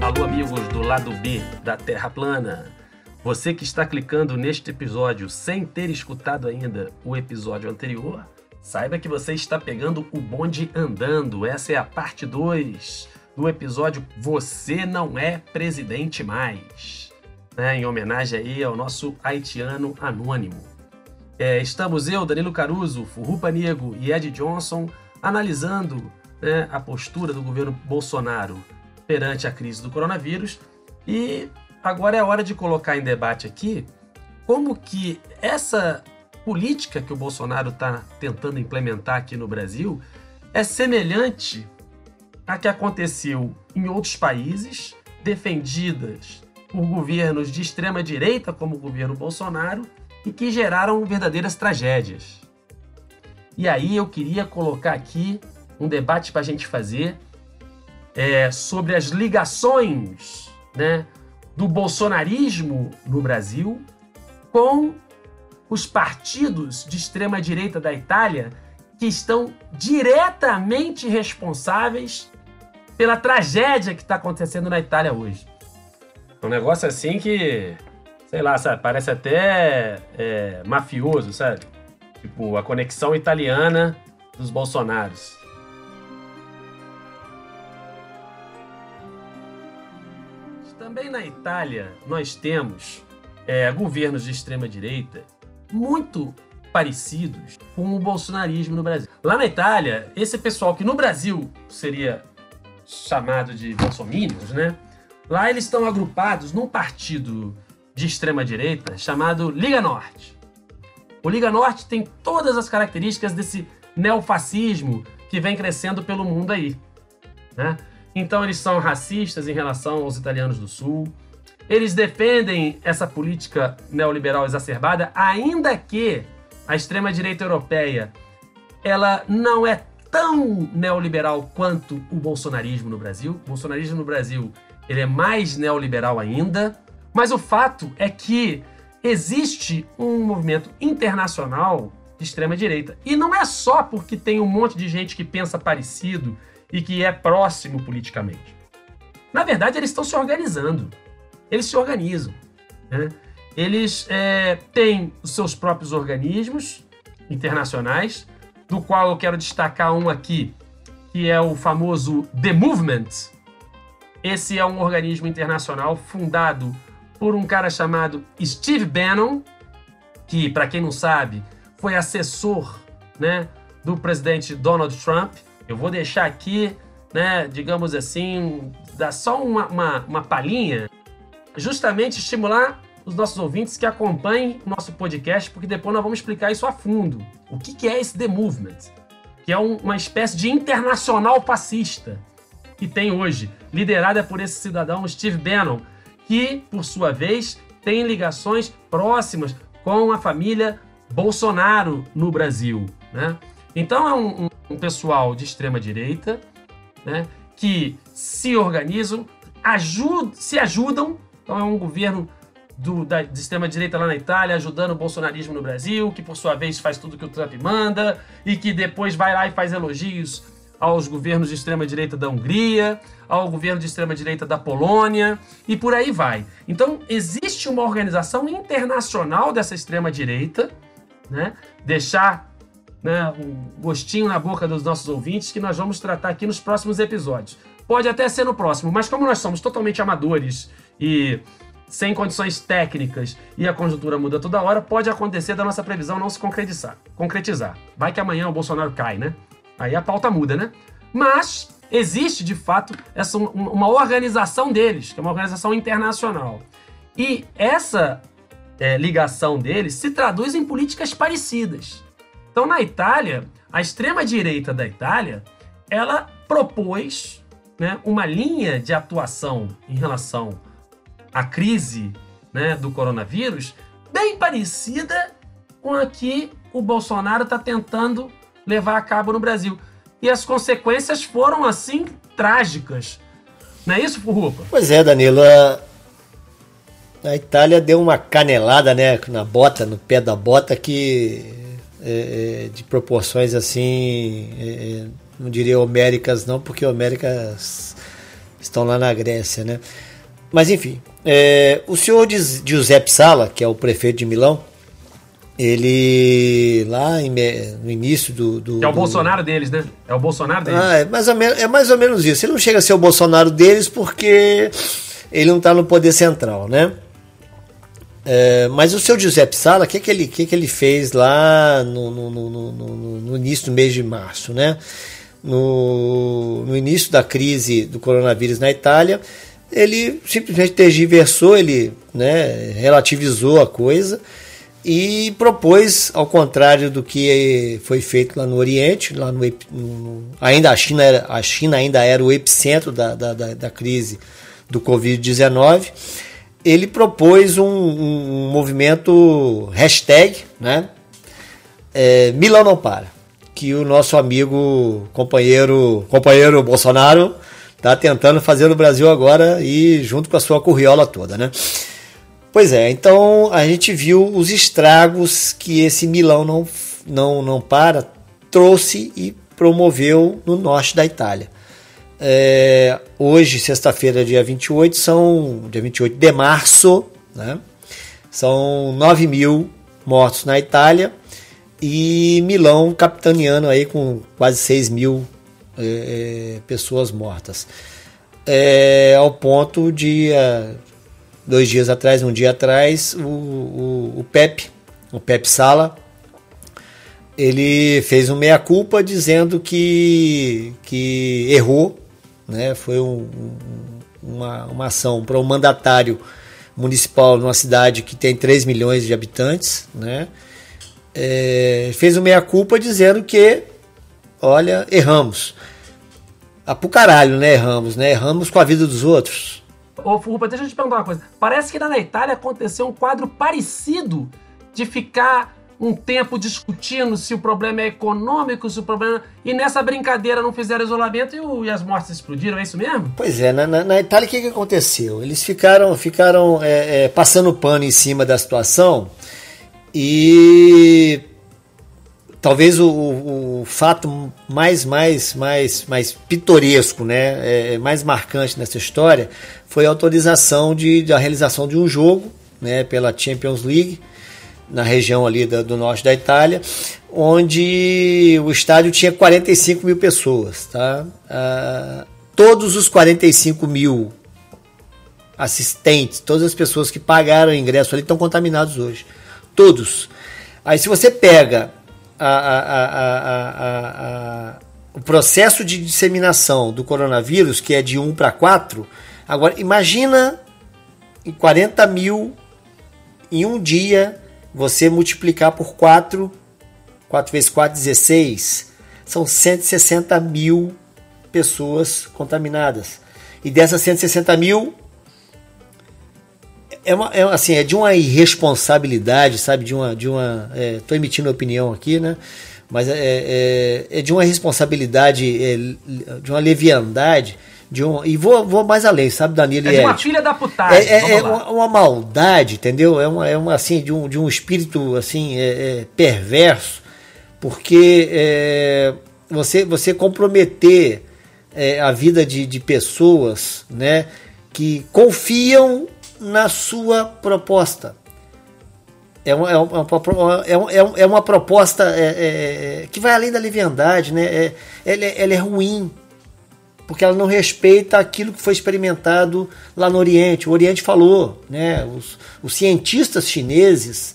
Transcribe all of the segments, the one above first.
Alô, amigos do lado B da Terra Plana. Você que está clicando neste episódio sem ter escutado ainda o episódio anterior, saiba que você está pegando o bonde andando. Essa é a parte 2 do episódio Você Não É Presidente Mais. Né, em homenagem aí ao nosso haitiano anônimo. É, estamos eu, Danilo Caruso, Furrupa Nego e Ed Johnson analisando né, a postura do governo Bolsonaro perante a crise do coronavírus e agora é hora de colocar em debate aqui como que essa política que o Bolsonaro está tentando implementar aqui no Brasil é semelhante à que aconteceu em outros países, defendidas por governos de extrema direita, como o governo Bolsonaro, e que geraram verdadeiras tragédias. E aí eu queria colocar aqui um debate para a gente fazer é, sobre as ligações né, do bolsonarismo no Brasil com os partidos de extrema direita da Itália que estão diretamente responsáveis pela tragédia que está acontecendo na Itália hoje. Um negócio assim que, sei lá, sabe, parece até é, mafioso, sabe? Tipo, a conexão italiana dos Bolsonaros. Também na Itália, nós temos é, governos de extrema-direita muito parecidos com o bolsonarismo no Brasil. Lá na Itália, esse pessoal que no Brasil seria chamado de bolsominions, né? Lá eles estão agrupados num partido de extrema-direita chamado Liga Norte. O Liga Norte tem todas as características desse neofascismo que vem crescendo pelo mundo aí. Né? Então eles são racistas em relação aos italianos do Sul. Eles defendem essa política neoliberal exacerbada, ainda que a extrema-direita europeia ela não é tão neoliberal quanto o bolsonarismo no Brasil. O bolsonarismo no Brasil ele é mais neoliberal ainda. Mas o fato é que existe um movimento internacional de extrema-direita. E não é só porque tem um monte de gente que pensa parecido e que é próximo politicamente. Na verdade, eles estão se organizando. Eles se organizam. Né? Eles é, têm os seus próprios organismos internacionais, do qual eu quero destacar um aqui, que é o famoso The Movement. Esse é um organismo internacional fundado por um cara chamado Steve Bannon, que, para quem não sabe, foi assessor né, do presidente Donald Trump eu vou deixar aqui, né, digamos assim, dar só uma, uma, uma palhinha, justamente estimular os nossos ouvintes que acompanhem o nosso podcast, porque depois nós vamos explicar isso a fundo. O que, é esse The Movement? Que é um, uma espécie de internacional fascista que tem hoje, liderada por esse cidadão Steve Bannon, que, por sua vez, tem ligações próximas com a família Bolsonaro no Brasil. Né? Então é um, um um pessoal de extrema direita, né, que se organizam, ajud se ajudam. Então é um governo do, da, de extrema direita lá na Itália ajudando o bolsonarismo no Brasil, que por sua vez faz tudo que o Trump manda e que depois vai lá e faz elogios aos governos de extrema direita da Hungria, ao governo de extrema direita da Polônia e por aí vai. Então existe uma organização internacional dessa extrema direita, né? Deixar né, um gostinho na boca dos nossos ouvintes que nós vamos tratar aqui nos próximos episódios. Pode até ser no próximo, mas como nós somos totalmente amadores e sem condições técnicas e a conjuntura muda toda hora, pode acontecer da nossa previsão não se concretizar. concretizar. Vai que amanhã o Bolsonaro cai, né? Aí a pauta muda, né? Mas existe de fato essa uma organização deles, que é uma organização internacional. E essa é, ligação deles se traduz em políticas parecidas. Então, na Itália, a extrema-direita da Itália, ela propôs né, uma linha de atuação em relação à crise né, do coronavírus bem parecida com a que o Bolsonaro está tentando levar a cabo no Brasil. E as consequências foram, assim, trágicas. Não é isso, Furrupa? Pois é, Danilo. A Itália deu uma canelada né, na bota, no pé da bota, que é, é de proporções assim, é, é, não diria homéricas não, porque homéricas estão lá na Grécia, né? Mas enfim, é, o senhor Giuseppe Sala, que é o prefeito de Milão, ele lá em, no início do, do é o do... Bolsonaro deles, né? É o Bolsonaro deles. Ah, é mais, ou menos, é mais ou menos isso. Ele não chega a ser o Bolsonaro deles porque ele não está no poder central, né? É, mas o seu Giuseppe Sala, o que, que, ele, que, que ele fez lá no, no, no, no, início do mês de março, né? No, no início da crise do coronavírus na Itália, ele simplesmente tergiversou, ele né, relativizou a coisa e propôs, ao contrário do que foi feito lá no Oriente, lá no, no ainda a China, era, a China ainda era o epicentro da, da, da, da crise do Covid-19, ele propôs um, um, movimento hashtag, né? É, Milão não para, que o nosso amigo, companheiro, companheiro Bolsonaro está tentando fazer no Brasil agora e junto com a sua curriola toda, né? Pois é, então a gente viu os estragos que esse Milão não, não, não para trouxe e promoveu no norte da Itália. É, hoje, sexta-feira, dia 28, são dia 28 de março, né? São 9 mil mortos na Itália e Milão capitaneando aí com quase 6 mil é, é, pessoas mortas. É, ao ponto de dois dias atrás, um dia atrás, o, o, o Pep, o Pep Sala, ele fez um meia-culpa dizendo que, que errou, né? foi um, uma, uma ação para um mandatário municipal numa cidade que tem 3 milhões de habitantes, né? É, fez um meia-culpa dizendo que, olha, erramos. Ah, pro caralho, né? Erramos, né? Erramos com a vida dos outros. Ô, Rupa, deixa eu te perguntar uma coisa. Parece que na Itália aconteceu um quadro parecido de ficar um tempo discutindo se o problema é econômico, se o problema. E nessa brincadeira não fizeram isolamento e, o... e as mortes explodiram, é isso mesmo? Pois é, na, na, na Itália o que, que aconteceu? Eles ficaram, ficaram é, é, passando pano em cima da situação e talvez o, o, fato mais mais mais mais pitoresco, né, é, é, mais marcante nessa história foi a autorização de, da realização de um jogo, né, pela Champions League na região ali da, do norte da Itália, onde o estádio tinha 45 mil pessoas, tá? Ah, todos os 45 mil assistentes, todas as pessoas que pagaram o ingresso ali estão contaminados hoje, todos. Aí se você pega a, a, o processo de disseminação do coronavírus, que é de 1 para 4, agora imagina em 40 mil em um dia você multiplicar por 4, 4 vezes 4, 16, são 160 mil pessoas contaminadas. E dessas 160 mil, é, uma, é, assim, é de uma irresponsabilidade, sabe? De uma. De uma Estou é, emitindo opinião aqui, né? Mas é, é, é de uma responsabilidade, é, de uma leviandade. De um, e vou, vou mais além, sabe, Danilo? É de uma filha da putagem. É, é, é uma, uma, maldade, entendeu? É uma, é uma assim, de um, de um espírito assim é, perverso, porque você, você comprometer a vida de, de pessoas né, que confiam na sua proposta. É uma, é uma, é uma, é uma proposta é, é, que vai além da leviandade, né? É, ela, é, ela é ruim, porque ela não respeita aquilo que foi experimentado lá no Oriente. O Oriente falou, né? Os, os cientistas chineses,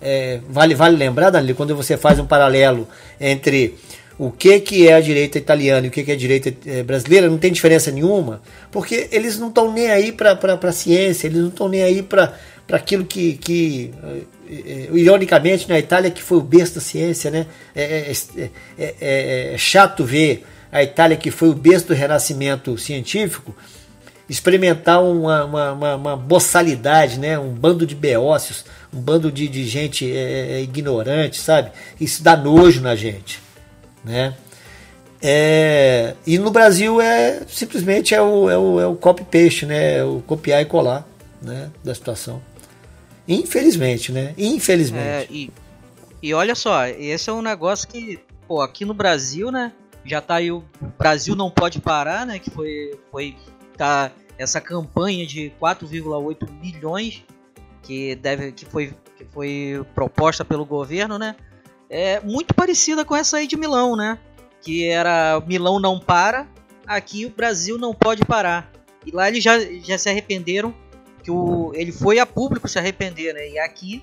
é, vale, vale lembrar, Danilo, quando você faz um paralelo entre o que, que é a direita italiana e o que, que é a direita eh, brasileira, não tem diferença nenhuma, porque eles não estão nem aí para a ciência, eles não estão nem aí para aquilo que, que é, ironicamente, na Itália, que foi o berço da ciência, né? É, é, é, é, chato ver a Itália, que foi o berço do renascimento científico, experimentar uma, uma, uma, uma boçalidade, né? um bando de beócios, um bando de, de gente ignorante, sabe? Isso dá nojo na gente né? É, e no Brasil é simplesmente é o, é o, é o copy paste, né? É o copiar e colar. né, da situação. Infelizmente, né? Infelizmente. É, e, e olha só, esse é um negócio que, pô, aqui no Brasil, né? Já tá aí o Brasil não pode parar, né? Que foi, foi tá essa campanha de 4,8 milhões que deve que foi que foi proposta pelo governo, né? É muito parecida com essa aí de Milão, né? Que era Milão não para, aqui o Brasil não pode parar. E lá eles já, já se arrependeram, que o, ele foi a público se arrepender, né? E aqui,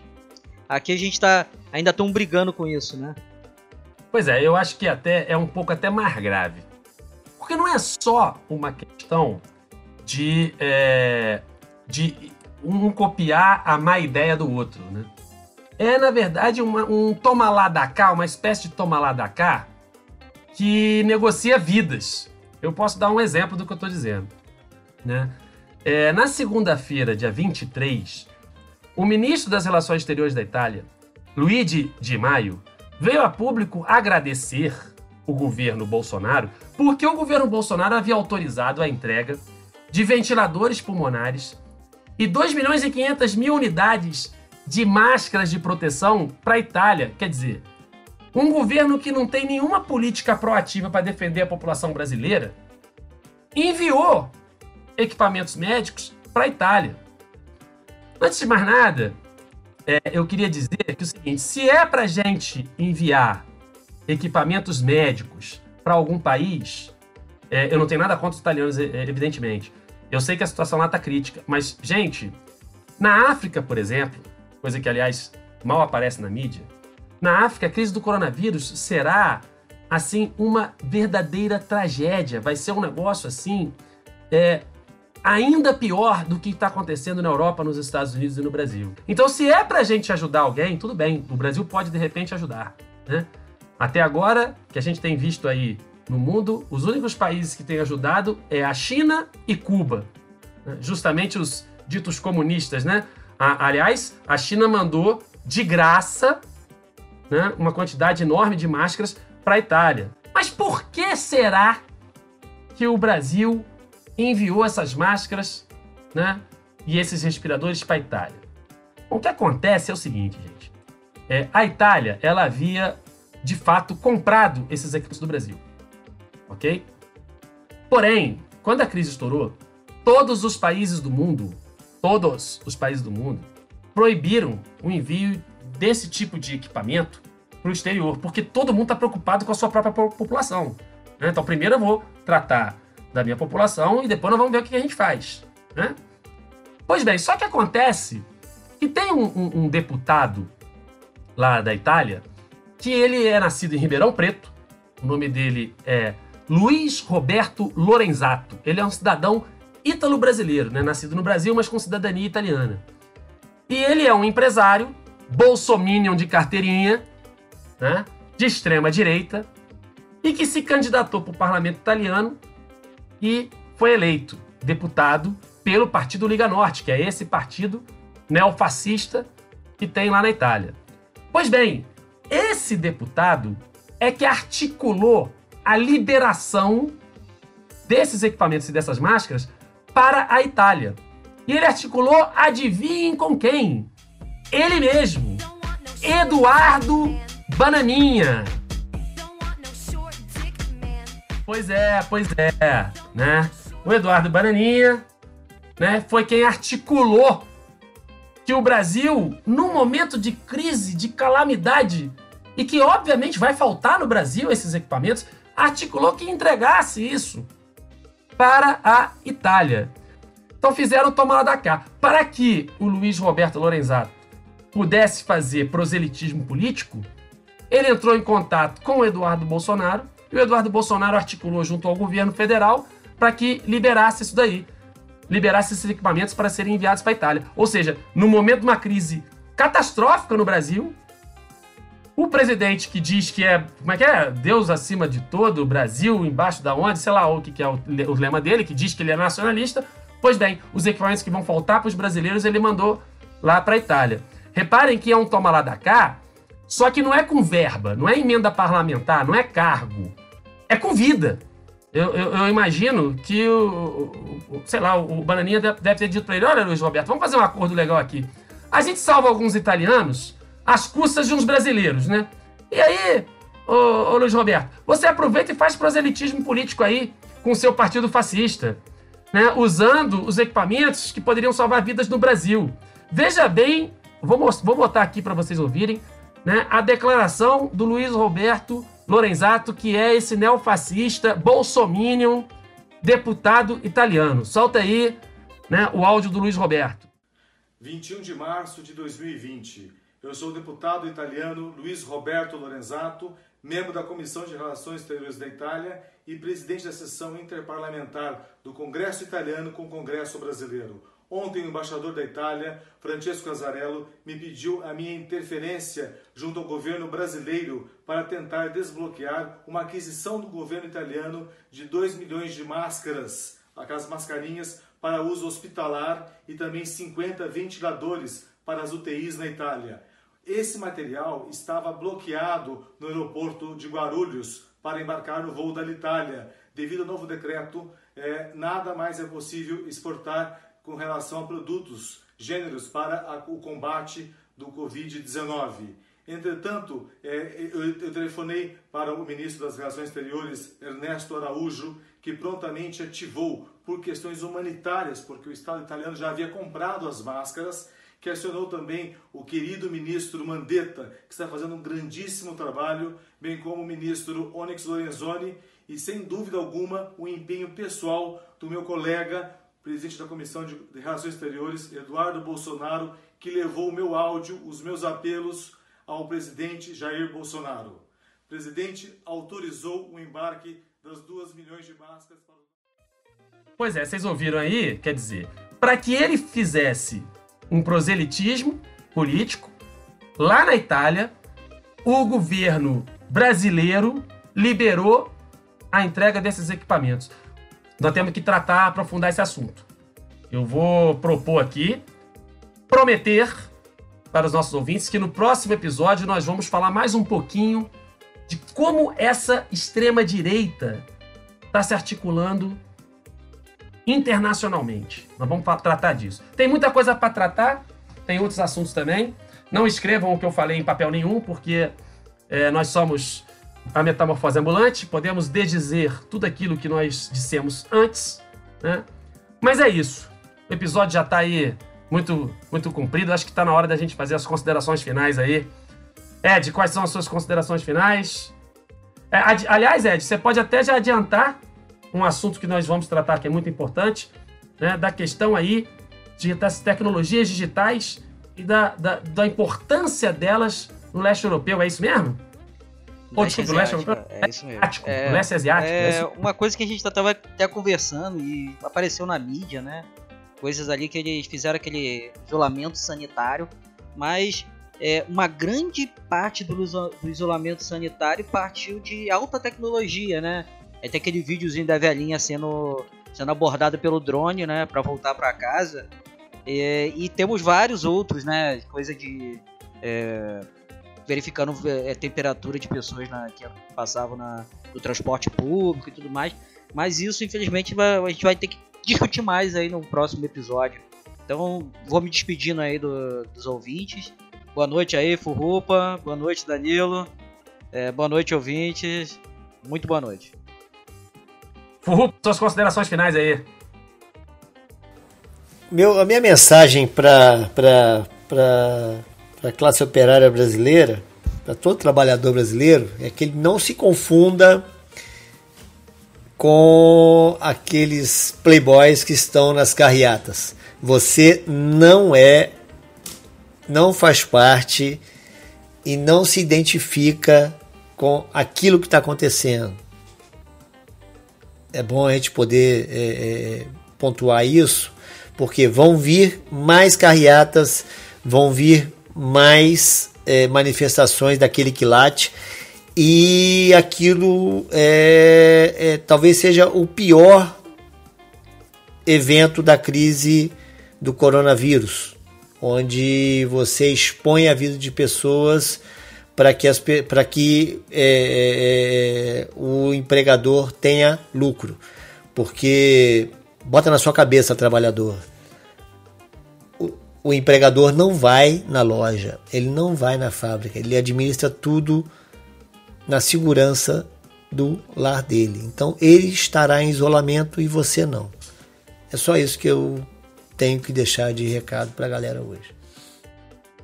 aqui a gente tá, ainda estão brigando com isso, né? Pois é, eu acho que até é um pouco até mais grave. Porque não é só uma questão de, é, de um copiar a má ideia do outro, né? É, na verdade, uma, um toma lá da cá, uma espécie de toma lá da cá, que negocia vidas. Eu posso dar um exemplo do que eu estou dizendo. Né? É, na segunda-feira, dia 23, o ministro das Relações Exteriores da Itália, Luigi Di Maio, veio a público agradecer o governo Bolsonaro porque o governo Bolsonaro havia autorizado a entrega de ventiladores pulmonares e 2 milhões e 500 mil unidades de máscaras de proteção para a Itália. Quer dizer, um governo que não tem nenhuma política proativa para defender a população brasileira enviou equipamentos médicos para a Itália. Antes de mais nada, é, eu queria dizer que é o seguinte: se é para gente enviar equipamentos médicos para algum país, é, eu não tenho nada contra os italianos, é, evidentemente. Eu sei que a situação lá está crítica, mas, gente, na África, por exemplo, coisa que, aliás, mal aparece na mídia, na África, a crise do coronavírus será, assim, uma verdadeira tragédia. Vai ser um negócio, assim, é, ainda pior do que está acontecendo na Europa, nos Estados Unidos e no Brasil. Então, se é para a gente ajudar alguém, tudo bem, o Brasil pode, de repente, ajudar. Né? Até agora, que a gente tem visto aí no mundo, os únicos países que têm ajudado é a China e Cuba. Né? Justamente os ditos comunistas, né? Aliás, a China mandou de graça né, uma quantidade enorme de máscaras para a Itália. Mas por que será que o Brasil enviou essas máscaras né, e esses respiradores para a Itália? O que acontece é o seguinte, gente. É, a Itália ela havia de fato comprado esses equipamentos do Brasil, ok? Porém, quando a crise estourou, todos os países do mundo, todos os países do mundo, proibiram o envio desse tipo de equipamento para o exterior, porque todo mundo está preocupado com a sua própria população. Né? Então, primeiro eu vou tratar da minha população e depois nós vamos ver o que a gente faz. Né? Pois bem, só que acontece que tem um, um, um deputado lá da Itália que ele é nascido em Ribeirão Preto, o nome dele é Luiz Roberto Lorenzato. Ele é um cidadão ítalo-brasileiro, né? nascido no Brasil, mas com cidadania italiana. E ele é um empresário bolsominion de carteirinha, né, de extrema direita, e que se candidatou para o parlamento italiano e foi eleito deputado pelo Partido Liga Norte, que é esse partido neofascista que tem lá na Itália. Pois bem, esse deputado é que articulou a liberação desses equipamentos e dessas máscaras para a Itália. E ele articulou, adivinhem com quem? Ele mesmo, Eduardo Bananinha. Pois é, pois é, né? O Eduardo Bananinha, né, foi quem articulou que o Brasil, num momento de crise, de calamidade, e que obviamente vai faltar no Brasil esses equipamentos, articulou que entregasse isso para a Itália. Então fizeram tomar da cá. Para que o Luiz Roberto Lorenzato pudesse fazer proselitismo político, ele entrou em contato com o Eduardo Bolsonaro e o Eduardo Bolsonaro articulou junto ao governo federal para que liberasse isso daí, liberasse esses equipamentos para serem enviados para a Itália. Ou seja, no momento de uma crise catastrófica no Brasil, o presidente que diz que é, como é que é? Deus acima de todo, Brasil embaixo da onde, sei lá o que, que é o, o lema dele, que diz que ele é nacionalista. Pois bem, os equipamentos que vão faltar para os brasileiros ele mandou lá para a Itália. Reparem que é um toma lá da cá só que não é com verba, não é emenda parlamentar, não é cargo. É com vida. Eu, eu, eu imagino que o, o, sei lá, o Bananinha deve ter dito para ele: olha, Luiz Roberto, vamos fazer um acordo legal aqui. A gente salva alguns italianos às custas de uns brasileiros, né? E aí, ô, ô Luiz Roberto, você aproveita e faz proselitismo político aí com o seu partido fascista, né? Usando os equipamentos que poderiam salvar vidas no Brasil. Veja bem, vou, vou botar aqui para vocês ouvirem, né? A declaração do Luiz Roberto Lorenzato, que é esse neofascista, bolsominion, deputado italiano. Solta aí né, o áudio do Luiz Roberto. 21 de março de 2020. Eu sou o deputado italiano Luiz Roberto Lorenzato, membro da Comissão de Relações Exteriores da Itália e presidente da sessão interparlamentar do Congresso Italiano com o Congresso Brasileiro. Ontem, o embaixador da Itália, Francesco Casarello, me pediu a minha interferência junto ao governo brasileiro para tentar desbloquear uma aquisição do governo italiano de 2 milhões de máscaras, aquelas mascarinhas para uso hospitalar e também 50 ventiladores para as UTIs na Itália. Esse material estava bloqueado no aeroporto de Guarulhos para embarcar no voo da Itália. Devido ao novo decreto, é, nada mais é possível exportar com relação a produtos, gêneros para a, o combate do Covid-19. Entretanto, é, eu, eu, telefonei para o ministro das Relações Exteriores, Ernesto Araújo, que prontamente ativou por questões humanitárias, porque o Estado italiano já havia comprado as máscaras, que acionou também o querido ministro Mandetta, que está fazendo um grandíssimo trabalho, bem como o ministro Onyx Lorenzoni, e sem dúvida alguma o empenho pessoal do meu colega presidente da Comissão de Relações Exteriores, Eduardo Bolsonaro, que levou o meu áudio, os meus apelos ao presidente Jair Bolsonaro. O presidente autorizou o embarque das duas milhões de máscaras para Pois é, vocês ouviram aí? Quer dizer, para que ele fizesse um proselitismo político, lá na Itália, o governo brasileiro liberou a entrega desses equipamentos nós temos que tratar, aprofundar esse assunto. Eu vou propor aqui, prometer para os nossos ouvintes que no próximo episódio nós vamos falar mais um pouquinho de como essa extrema-direita está se articulando internacionalmente. Nós vamos tratar disso. Tem muita coisa para tratar, tem outros assuntos também. Não escrevam o que eu falei em papel nenhum, porque é, nós somos a metamorfose ambulante, podemos desdizer tudo aquilo que nós dissemos antes, né? Mas é isso. O episódio já está aí muito, muito comprido. Acho que está na hora da gente fazer as considerações finais aí. Ed, quais são as suas considerações finais? É, aliás, Ed, você pode até já adiantar um assunto que nós vamos tratar que é muito importante, né? Da questão aí de, das tecnologias digitais e da, da, da importância delas no leste europeu. É isso mesmo? Pô, desculpa, leste asiático, é isso mesmo. Asiático, é, leste asiático. É, é uma coisa que a gente estava até conversando e apareceu na mídia, né? Coisas ali que eles fizeram aquele isolamento sanitário, mas é, uma grande parte do, do isolamento sanitário partiu de alta tecnologia, né? É tem aquele videozinho da velhinha sendo, sendo abordada pelo drone, né? Para voltar para casa. É, e temos vários outros, né? Coisa de é, verificando é, temperatura de pessoas na, que passavam na, no transporte público e tudo mais. Mas isso, infelizmente, vai, a gente vai ter que discutir mais aí no próximo episódio. Então, vou me despedindo aí do, dos ouvintes. Boa noite aí, Furrupa. Boa noite, Danilo. É, boa noite, ouvintes. Muito boa noite. Furrupa, suas considerações finais aí. Meu, a minha mensagem para a classe operária brasileira, para todo trabalhador brasileiro, é que ele não se confunda com aqueles playboys que estão nas carreatas. Você não é, não faz parte e não se identifica com aquilo que está acontecendo. É bom a gente poder é, é, pontuar isso, porque vão vir mais carreatas, vão vir mais é, manifestações daquele quilate e aquilo é, é, talvez seja o pior evento da crise do coronavírus, onde você expõe a vida de pessoas para que, as, que é, é, o empregador tenha lucro. Porque bota na sua cabeça, trabalhador, o, o empregador não vai na loja, ele não vai na fábrica, ele administra tudo na segurança do lar dele. Então ele estará em isolamento e você não. É só isso que eu tenho que deixar de recado para a galera hoje.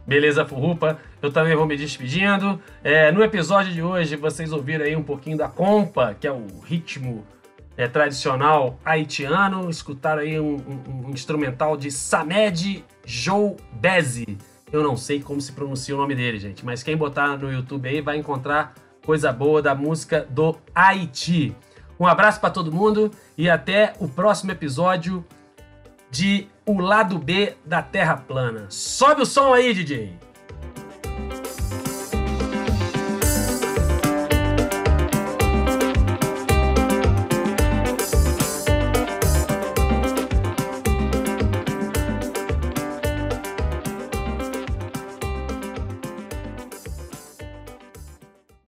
Beleza, Furrupa? Eu também vou me despedindo. É, no episódio de hoje, vocês ouviram aí um pouquinho da compa, que é o ritmo é, tradicional haitiano. Escutaram aí um, um, um instrumental de Samed Joubezi. Eu não sei como se pronuncia o nome dele, gente, mas quem botar no YouTube aí vai encontrar coisa boa da música do Haiti. Um abraço para todo mundo e até o próximo episódio de O Lado B da Terra Plana. Sobe o som aí, DJ!